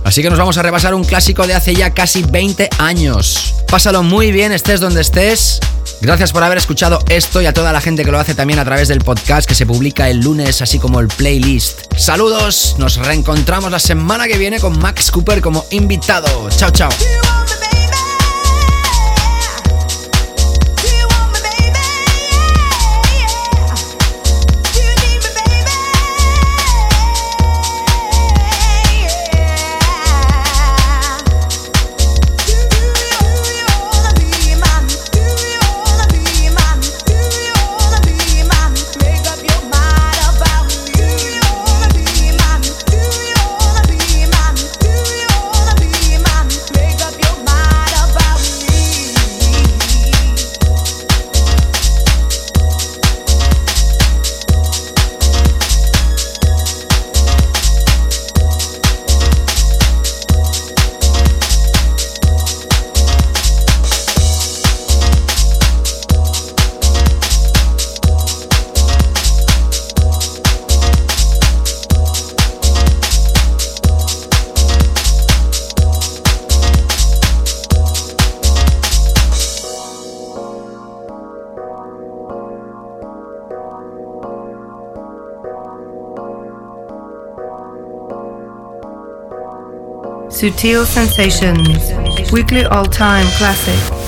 Así que nos vamos a repasar un clásico de hace ya casi 20 años. Pásalo muy bien, estés donde estés. Gracias por haber escuchado esto y a toda la gente que lo hace también a través del podcast que se publica el lunes, así como el playlist. Saludos, nos reencontramos la semana que viene con Max Cooper como invitado. Chao, chao. Sutil Sensations, weekly all time classic.